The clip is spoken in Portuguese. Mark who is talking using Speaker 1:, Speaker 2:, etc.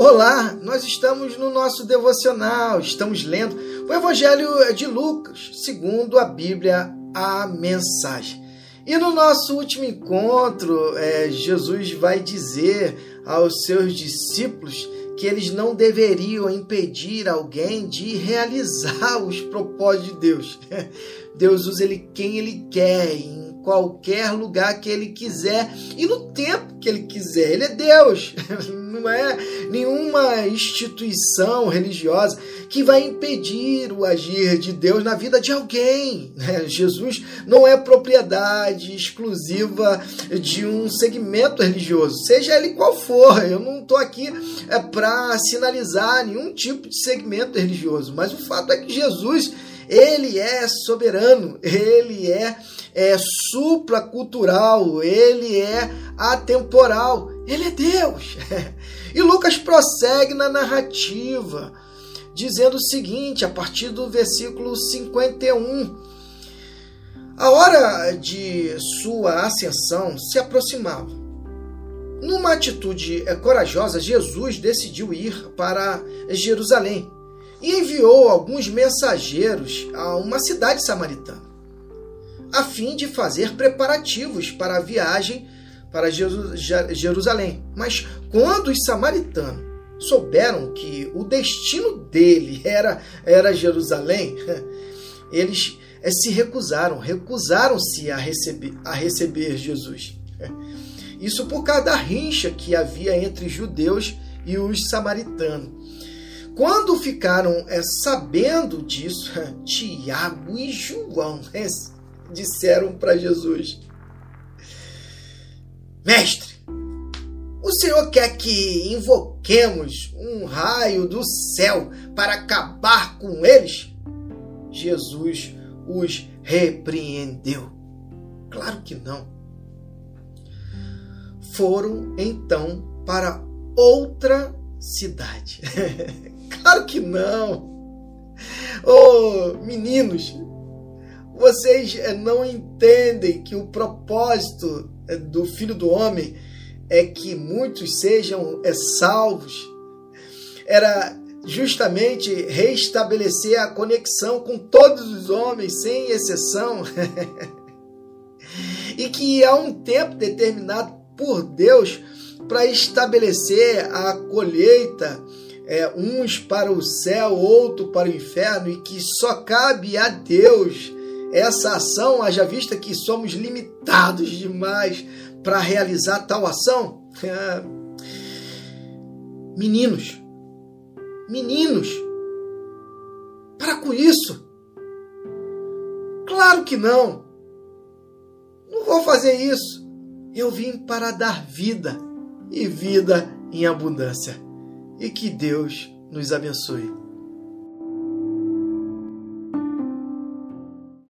Speaker 1: Olá, nós estamos no nosso devocional, estamos lendo o Evangelho de Lucas, segundo a Bíblia, a mensagem. E no nosso último encontro, é, Jesus vai dizer aos seus discípulos que eles não deveriam impedir alguém de realizar os propósitos de Deus. Deus usa ele quem ele quer, em qualquer lugar que ele quiser e no tempo que ele quiser. Ele é Deus, não é nenhuma instituição religiosa que vai impedir o agir de Deus na vida de alguém. Né? Jesus não é propriedade exclusiva de um segmento religioso, seja ele qual for. Eu não estou aqui é, para sinalizar nenhum tipo de segmento religioso, mas o fato é que Jesus ele é soberano, ele é, é supracultural, ele é atemporal, ele é Deus. E Lucas prossegue na narrativa, dizendo o seguinte, a partir do versículo 51. A hora de sua ascensão se aproximava. Numa atitude corajosa, Jesus decidiu ir para Jerusalém e enviou alguns mensageiros a uma cidade samaritana, a fim de fazer preparativos para a viagem para Jerusalém. Mas quando os samaritanos souberam que o destino dele era, era Jerusalém, eles eh, se recusaram, recusaram-se a receber, a receber Jesus. Isso por causa da rincha que havia entre judeus e os samaritanos. Quando ficaram é, sabendo disso, Tiago e João disseram para Jesus: Mestre, o Senhor quer que invoquemos um raio do céu para acabar com eles? Jesus os repreendeu. Claro que não. Foram então para outra cidade. Claro que não. Oh, meninos, vocês eh, não entendem que o propósito eh, do Filho do Homem é que muitos sejam é, salvos. Era justamente restabelecer a conexão com todos os homens, sem exceção. e que há um tempo determinado por Deus para estabelecer a colheita é, uns para o céu, outro para o inferno, e que só cabe a Deus essa ação, haja vista que somos limitados demais para realizar tal ação? Meninos, meninos, para com isso. Claro que não. Não vou fazer isso. Eu vim para dar vida e vida em abundância e que Deus nos abençoe.